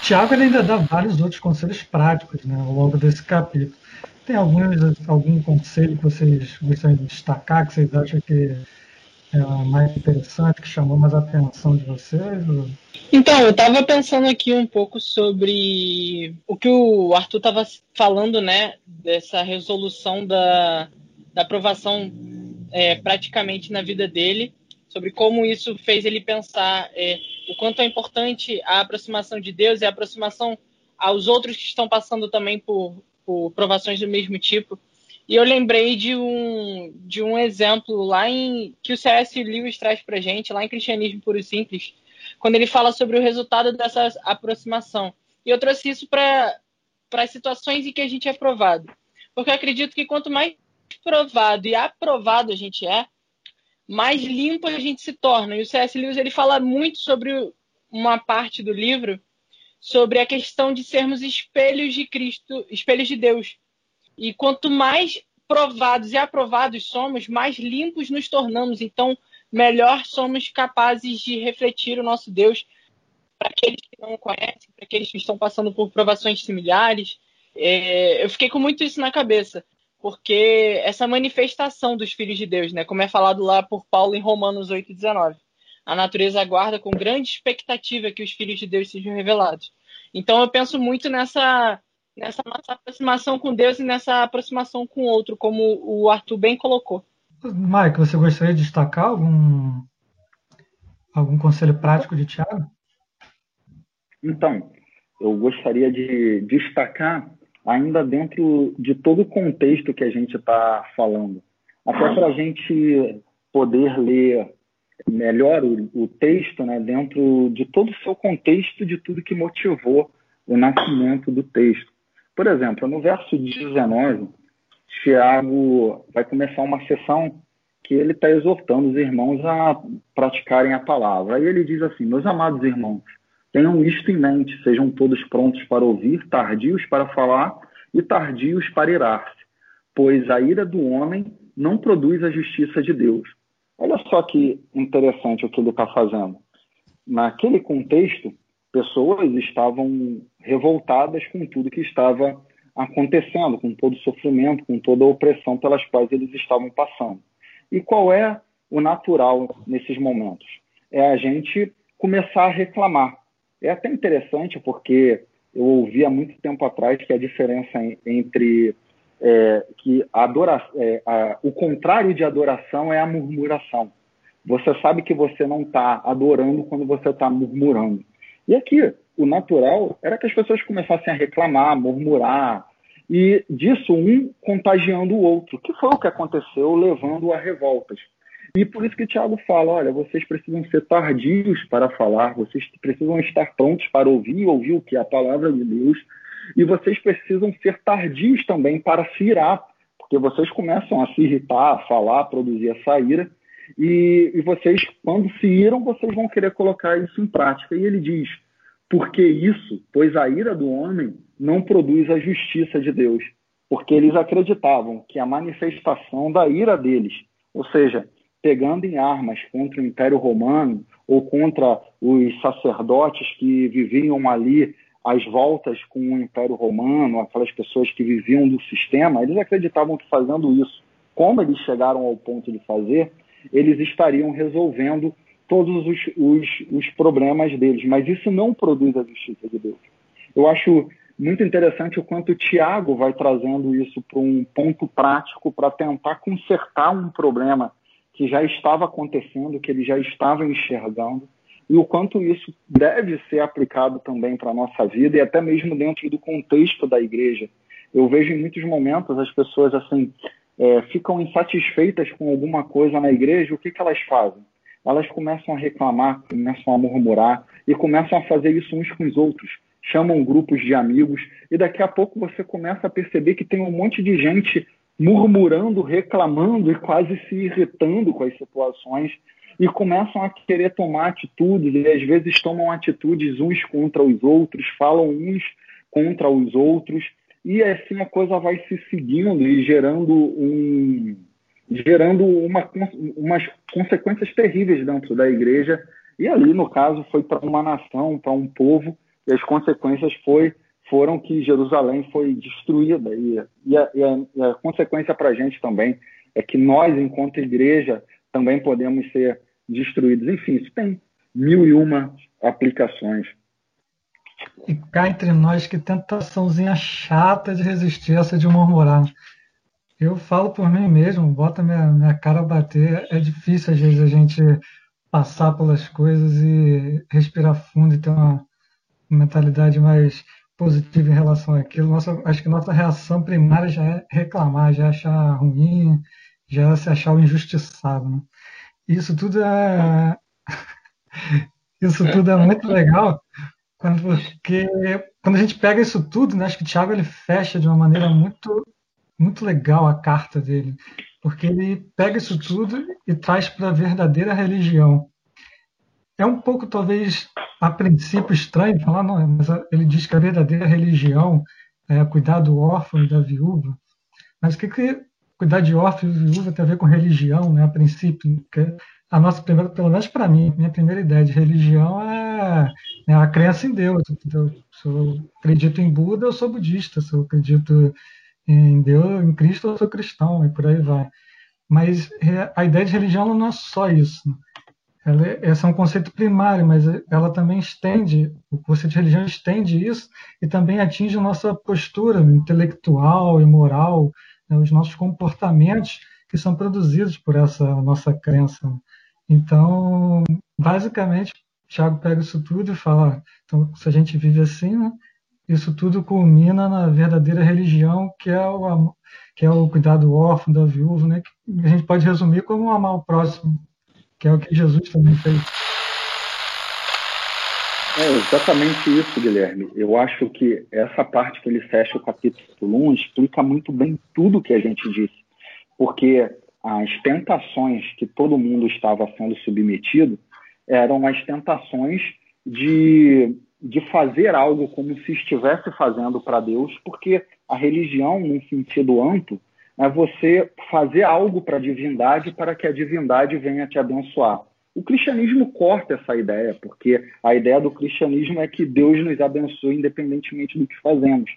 Tiago ainda dá vários outros conselhos práticos né, ao longo desse capítulo. Tem alguns, algum conselho que vocês gostariam de destacar, que vocês acham que é mais interessante, que chamou mais a atenção de vocês? Ou... Então, eu estava pensando aqui um pouco sobre o que o Arthur estava falando, né, dessa resolução da, da aprovação é, praticamente na vida dele, sobre como isso fez ele pensar é, o quanto é importante a aproximação de Deus e a aproximação aos outros que estão passando também por, por provações do mesmo tipo. E eu lembrei de um, de um exemplo lá em que o C.S. Lewis traz para gente, lá em Cristianismo Puro e Simples, quando ele fala sobre o resultado dessa aproximação. E eu trouxe isso para as situações em que a gente é provado. Porque eu acredito que quanto mais provado e aprovado a gente é, mais limpo a gente se torna. E o C.S. Lewis ele fala muito sobre uma parte do livro sobre a questão de sermos espelhos de Cristo, espelhos de Deus. E quanto mais provados e aprovados somos, mais limpos nos tornamos. Então, melhor somos capazes de refletir o nosso Deus para aqueles que não o conhecem, para aqueles que estão passando por provações similares. É, eu fiquei com muito isso na cabeça, porque essa manifestação dos filhos de Deus, né, como é falado lá por Paulo em Romanos 8,19, a natureza aguarda com grande expectativa que os filhos de Deus sejam revelados. Então eu penso muito nessa nessa nossa aproximação com Deus e nessa aproximação com o outro, como o Arthur bem colocou. Mike, você gostaria de destacar algum, algum conselho prático de Tiago? Então, eu gostaria de destacar ainda dentro de todo o contexto que a gente está falando, até para a gente poder ler melhor o, o, texto, né, dentro de todo o seu contexto, de tudo que motivou o nascimento do texto. Por exemplo, no verso 19, Tiago vai começar uma sessão que ele está exortando os irmãos a praticarem a palavra. Aí ele diz assim: Meus amados irmãos, tenham isto em mente, sejam todos prontos para ouvir, tardios para falar e tardios para irar-se, pois a ira do homem não produz a justiça de Deus. Olha só que interessante o que ele está fazendo. Naquele contexto, pessoas estavam revoltadas com tudo que estava acontecendo, com todo o sofrimento, com toda a opressão pelas quais eles estavam passando. E qual é o natural nesses momentos? É a gente começar a reclamar. É até interessante porque eu ouvi há muito tempo atrás que a diferença entre é, que adora, é, a, o contrário de adoração é a murmuração. Você sabe que você não está adorando quando você está murmurando. E aqui, o natural era que as pessoas começassem a reclamar, murmurar, e disso um contagiando o outro, que foi o que aconteceu, levando a revoltas. E por isso que Tiago fala: olha, vocês precisam ser tardios para falar, vocês precisam estar prontos para ouvir ouvir o que é a palavra de Deus, e vocês precisam ser tardios também para se irar, porque vocês começam a se irritar, a falar, a produzir essa ira, e, e vocês, quando se iram, vocês vão querer colocar isso em prática. E ele diz: porque isso, pois a ira do homem não produz a justiça de Deus, porque eles acreditavam que a manifestação da ira deles, ou seja, pegando em armas contra o Império Romano ou contra os sacerdotes que viviam ali às voltas com o Império Romano, aquelas pessoas que viviam do sistema, eles acreditavam que fazendo isso, como eles chegaram ao ponto de fazer, eles estariam resolvendo todos os, os, os problemas deles. Mas isso não produz a justiça de Deus. Eu acho muito interessante o quanto o Tiago vai trazendo isso para um ponto prático para tentar consertar um problema que já estava acontecendo, que ele já estava enxergando, e o quanto isso deve ser aplicado também para a nossa vida e até mesmo dentro do contexto da igreja. Eu vejo em muitos momentos as pessoas assim é, ficam insatisfeitas com alguma coisa na igreja, o que, que elas fazem? Elas começam a reclamar, começam a murmurar e começam a fazer isso uns com os outros. Chamam grupos de amigos e daqui a pouco você começa a perceber que tem um monte de gente murmurando, reclamando e quase se irritando com as situações e começam a querer tomar atitudes e às vezes tomam atitudes uns contra os outros, falam uns contra os outros e assim a coisa vai se seguindo e gerando um gerando uma, umas consequências terríveis dentro da igreja e ali no caso foi para uma nação, para um povo e as consequências foi foram que Jerusalém foi destruída e, e, a, e a, e a consequência para a gente também é que nós enquanto igreja também podemos ser destruídos. Enfim, isso tem mil e uma aplicações. E cá entre nós, que tentaçãozinha chata de resistir essa de murmurar. Eu falo por mim mesmo, bota minha, minha cara a bater. É difícil, às vezes, a gente passar pelas coisas e respirar fundo e ter uma mentalidade mais positiva em relação àquilo. Nossa, acho que nossa reação primária já é reclamar, já é achar ruim, já é se achar o injustiçado. Né? Isso tudo é. Isso tudo é muito legal, porque quando a gente pega isso tudo, né, acho que o Thiago ele fecha de uma maneira muito, muito legal a carta dele, porque ele pega isso tudo e traz para a verdadeira religião. É um pouco, talvez, a princípio estranho falar, não, mas ele diz que a verdadeira religião é cuidar do órfão e da viúva. Mas o que, que cuidar de órfão e viúva tem a ver com religião, né, a princípio? A nossa primeira, pelo menos para mim, minha primeira ideia de religião é, é a crença em Deus. Então, se eu acredito em Buda, eu sou budista. Se eu acredito em Deus, em Cristo, eu sou cristão e por aí vai. Mas é, a ideia de religião não é só isso. Ela, é, esse é um conceito primário, mas ela também estende, o conceito de religião estende isso e também atinge a nossa postura intelectual e moral, né, os nossos comportamentos que são produzidos por essa nossa crença. Então, basicamente, Tiago pega isso tudo e fala: então, se a gente vive assim, né, isso tudo culmina na verdadeira religião, que é o, que é o cuidado órfão, da viúva, né, que a gente pode resumir como amar o próximo, que é o que Jesus também fez. É exatamente isso, Guilherme. Eu acho que essa parte que ele fecha o capítulo 1 explica muito bem tudo que a gente disse. Porque as tentações que todo mundo estava sendo submetido eram as tentações de, de fazer algo como se estivesse fazendo para Deus, porque a religião, num sentido amplo, é você fazer algo para a divindade para que a divindade venha te abençoar. O cristianismo corta essa ideia, porque a ideia do cristianismo é que Deus nos abençoe independentemente do que fazemos.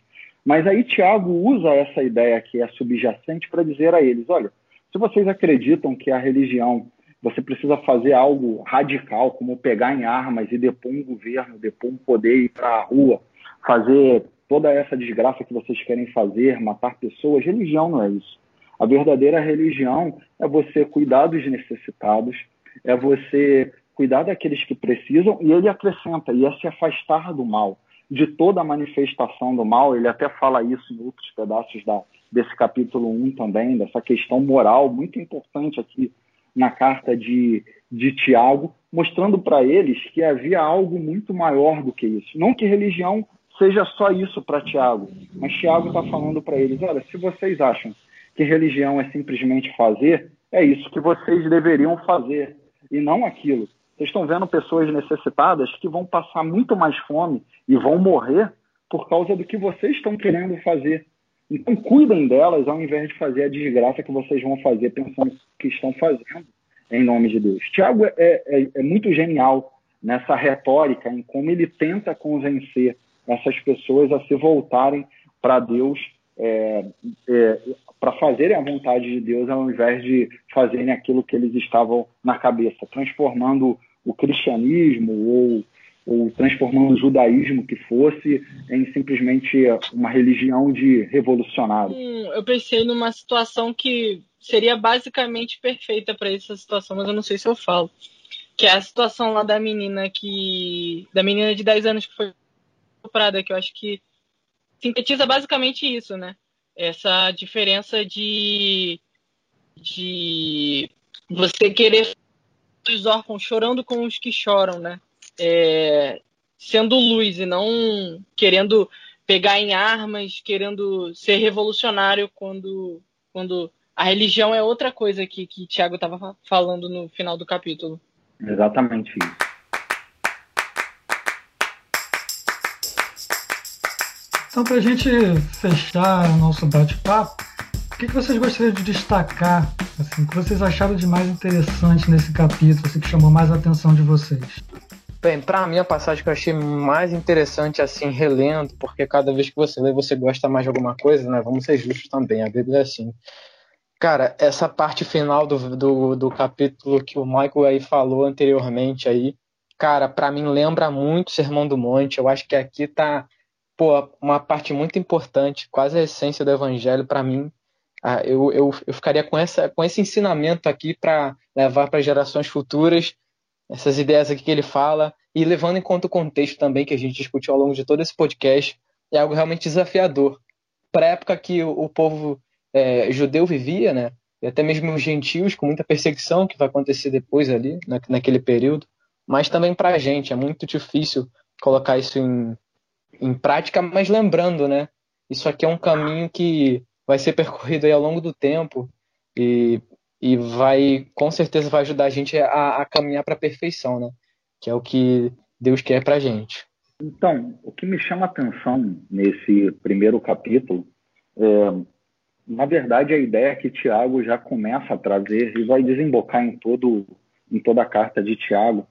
Mas aí Tiago usa essa ideia que é subjacente para dizer a eles: olha, se vocês acreditam que a religião você precisa fazer algo radical, como pegar em armas e depor um governo, depor um poder ir para a rua, fazer toda essa desgraça que vocês querem fazer, matar pessoas, religião não é isso. A verdadeira religião é você cuidar dos necessitados, é você cuidar daqueles que precisam, e ele acrescenta, e é se afastar do mal, de toda a manifestação do mal. Ele até fala isso em outros pedaços da, desse capítulo 1 também, dessa questão moral muito importante aqui na carta de, de Tiago, mostrando para eles que havia algo muito maior do que isso. Não que religião seja só isso para Tiago, mas Tiago está falando para eles: olha, se vocês acham que religião é simplesmente fazer, é isso que vocês deveriam fazer e não aquilo. Vocês estão vendo pessoas necessitadas que vão passar muito mais fome e vão morrer por causa do que vocês estão querendo fazer. Então, cuidem delas ao invés de fazer a desgraça que vocês vão fazer pensando que estão fazendo em nome de Deus. Tiago é, é, é muito genial nessa retórica, em como ele tenta convencer essas pessoas a se voltarem para Deus, é, é, para fazerem a vontade de Deus, ao invés de fazerem aquilo que eles estavam na cabeça, transformando o cristianismo ou ou transformando o judaísmo que fosse em simplesmente uma religião de revolucionários. Hum, eu pensei numa situação que seria basicamente perfeita para essa situação, mas eu não sei se eu falo. Que é a situação lá da menina que. da menina de 10 anos que foi comprada, que eu acho que sintetiza basicamente isso, né? Essa diferença de. de você querer os órfãos chorando com os que choram, né? é, sendo luz e não querendo pegar em armas, querendo ser revolucionário quando, quando a religião é outra coisa que, que Tiago estava falando no final do capítulo. Exatamente isso. Então, para a gente fechar o nosso bate-papo, o que, que vocês gostariam de destacar? Assim, o que vocês acharam de mais interessante nesse capítulo, assim, que chamou mais a atenção de vocês? Bem, para mim a passagem que eu achei mais interessante assim, relendo, porque cada vez que você lê você gosta mais de alguma coisa, né? Vamos ser justos também, a Bíblia é assim. Cara, essa parte final do, do, do capítulo que o Michael aí falou anteriormente aí, cara, para mim lembra muito o Sermão do Monte. Eu acho que aqui tá, pô, uma parte muito importante, quase a essência do evangelho para mim. Ah, eu, eu, eu ficaria com, essa, com esse ensinamento aqui para levar para gerações futuras, essas ideias aqui que ele fala, e levando em conta o contexto também que a gente discutiu ao longo de todo esse podcast, é algo realmente desafiador. Para a época que o, o povo é, judeu vivia, né? E até mesmo os gentios, com muita perseguição que vai acontecer depois ali, na, naquele período. Mas também para a gente, é muito difícil colocar isso em, em prática, mas lembrando, né? Isso aqui é um caminho que vai ser percorrido aí ao longo do tempo e, e vai, com certeza, vai ajudar a gente a, a caminhar para a perfeição, né? Que é o que Deus quer para a gente. Então, o que me chama a atenção nesse primeiro capítulo é na verdade, a ideia que Tiago já começa a trazer e vai desembocar em, todo, em toda a carta de Tiago,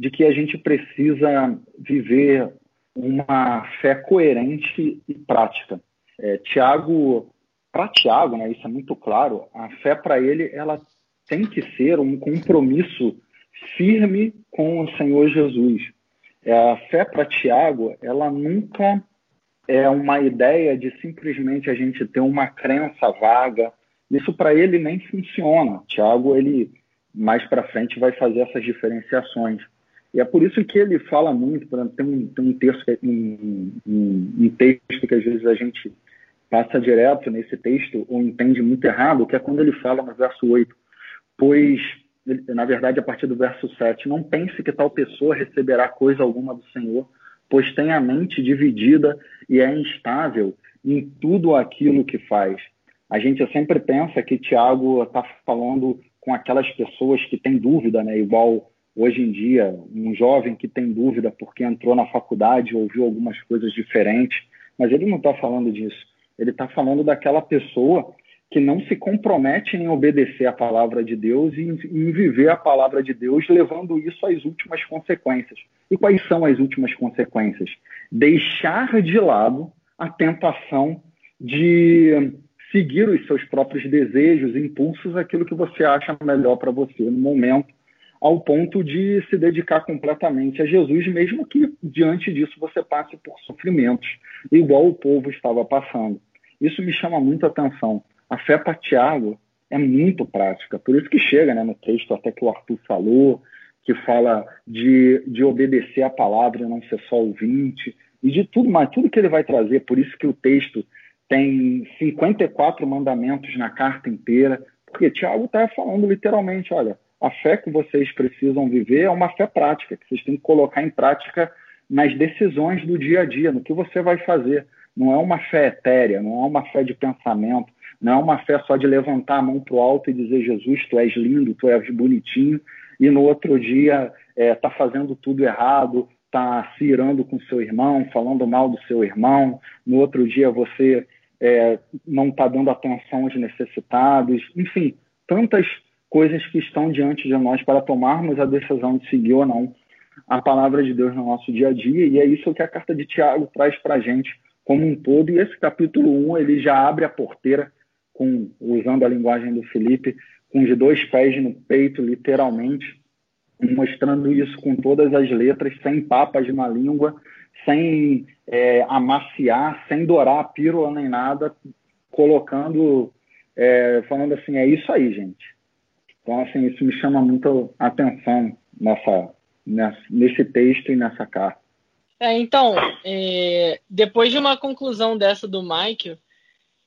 de que a gente precisa viver uma fé coerente e prática. É, Tiago, para Tiago, né, isso é muito claro, a fé para ele ela tem que ser um compromisso firme com o Senhor Jesus. É, a fé para Tiago, ela nunca é uma ideia de simplesmente a gente ter uma crença vaga. Isso para ele nem funciona. Tiago, ele mais para frente vai fazer essas diferenciações. E é por isso que ele fala muito, tem um, tem um texto, um, um, um texto que às vezes a gente passa direto nesse texto ou entende muito errado, que é quando ele fala no verso 8, pois, na verdade, a partir do verso 7, não pense que tal pessoa receberá coisa alguma do Senhor, pois tem a mente dividida e é instável em tudo aquilo que faz. A gente sempre pensa que Tiago está falando com aquelas pessoas que têm dúvida, né? Igual hoje em dia, um jovem que tem dúvida porque entrou na faculdade, ouviu algumas coisas diferentes, mas ele não está falando disso. Ele está falando daquela pessoa que não se compromete em obedecer a palavra de Deus e em viver a palavra de Deus, levando isso às últimas consequências. E quais são as últimas consequências? Deixar de lado a tentação de seguir os seus próprios desejos, impulsos, aquilo que você acha melhor para você no momento, ao ponto de se dedicar completamente a Jesus, mesmo que diante disso você passe por sofrimentos, igual o povo estava passando. Isso me chama muito a atenção a fé para Tiago é muito prática. Por isso que chega né, no texto até que o Arthur falou, que fala de, de obedecer a palavra e não ser só ouvinte, e de tudo mais, tudo que ele vai trazer. Por isso que o texto tem 54 mandamentos na carta inteira, porque Tiago está falando literalmente, olha, a fé que vocês precisam viver é uma fé prática, que vocês têm que colocar em prática nas decisões do dia a dia, no que você vai fazer. Não é uma fé etérea, não é uma fé de pensamento, não é uma fé só de levantar a mão para o alto e dizer, Jesus, tu és lindo, tu és bonitinho, e no outro dia está é, tá fazendo tudo errado, está se irando com seu irmão, falando mal do seu irmão, no outro dia você é, não está dando atenção aos necessitados, enfim, tantas coisas que estão diante de nós para tomarmos a decisão de seguir ou não a palavra de Deus no nosso dia a dia, e é isso que a carta de Tiago traz para a gente como um todo, e esse capítulo 1 ele já abre a porteira com, usando a linguagem do Felipe, com os dois pés no peito, literalmente, mostrando isso com todas as letras, sem papas na língua, sem é, amaciar, sem dourar a pílula nem nada, colocando, é, falando assim, é isso aí, gente. Então, assim, isso me chama muito a atenção nessa, nessa, nesse texto e nessa carta. É, então, é, depois de uma conclusão dessa do Michael,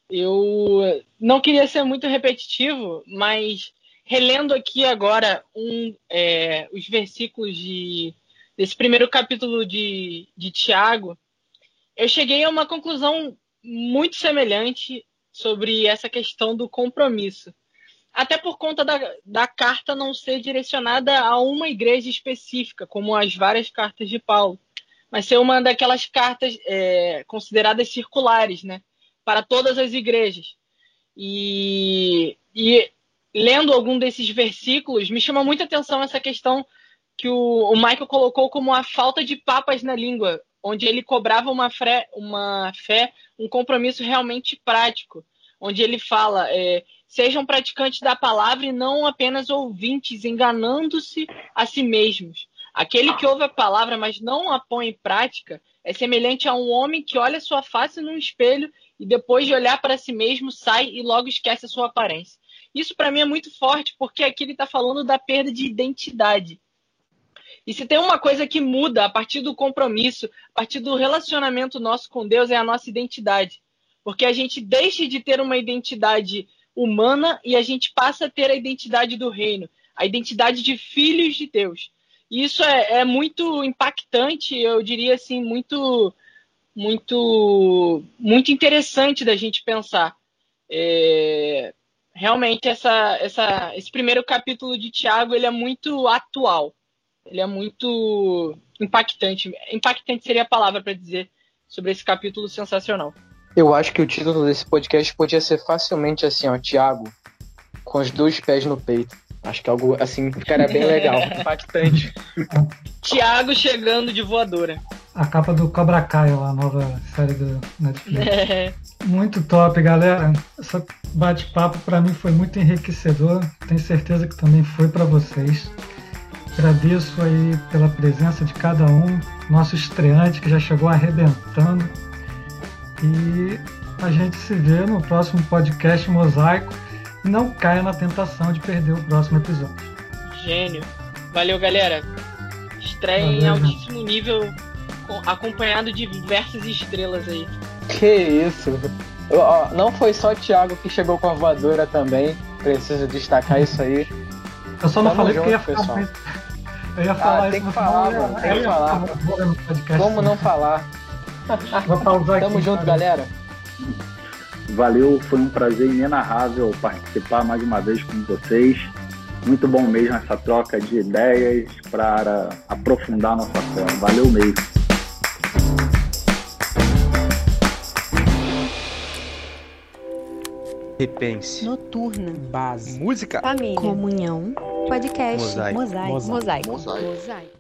eu não queria ser muito repetitivo, mas relendo aqui agora um, é, os versículos de, desse primeiro capítulo de, de Tiago, eu cheguei a uma conclusão muito semelhante sobre essa questão do compromisso. Até por conta da, da carta não ser direcionada a uma igreja específica, como as várias cartas de Paulo, mas ser uma daquelas cartas é, consideradas circulares, né? para todas as igrejas. E, e lendo algum desses versículos, me chama muita atenção essa questão que o, o Michael colocou como a falta de papas na língua, onde ele cobrava uma, fé, uma fé, um compromisso realmente prático. onde ele fala: é, sejam praticantes da palavra e não apenas ouvintes, enganando-se a si mesmos. Aquele que ouve a palavra, mas não a põe em prática, é semelhante a um homem que olha sua face num espelho e depois de olhar para si mesmo sai e logo esquece a sua aparência. Isso para mim é muito forte, porque aqui ele está falando da perda de identidade. E se tem uma coisa que muda a partir do compromisso, a partir do relacionamento nosso com Deus, é a nossa identidade. Porque a gente deixa de ter uma identidade humana e a gente passa a ter a identidade do reino, a identidade de filhos de Deus. E isso é, é muito impactante, eu diria assim, muito, muito, muito interessante da gente pensar. É, realmente essa, essa, esse primeiro capítulo de Tiago ele é muito atual, ele é muito impactante. Impactante seria a palavra para dizer sobre esse capítulo sensacional. Eu acho que o título desse podcast podia ser facilmente assim, ó, Tiago, com os dois pés no peito. Acho que algo assim ficaria bem legal, impactante. Tiago chegando de voadora. A capa do Cobra Kai, lá, a nova série do Netflix. É. Muito top, galera. Esse bate-papo para mim foi muito enriquecedor. Tenho certeza que também foi para vocês. Agradeço aí pela presença de cada um, nosso estreante que já chegou arrebentando. E a gente se vê no próximo podcast Mosaico. E não caia na tentação de perder o próximo episódio. Gênio. Valeu, galera. Estreia Valeu, em altíssimo gente. nível, acompanhado de diversas estrelas aí. Que isso. Não foi só o Thiago que chegou com a voadora também. Preciso destacar isso aí. Eu só não Tamo falei junto, porque ia falar. Eu ia falar ah, tem que falar, mano. Tem que falar. Como não falar? Vou pausar Tamo aqui, junto, galera. Valeu, foi um prazer inenarrável participar mais uma vez com vocês. Muito bom mesmo essa troca de ideias para aprofundar nossa fé. Valeu mesmo. Repense. Noturna. Base. Música. Família. Comunhão. Podcast. Mosaico. Mosaico. Mosaico. Mosaico. Mosaico.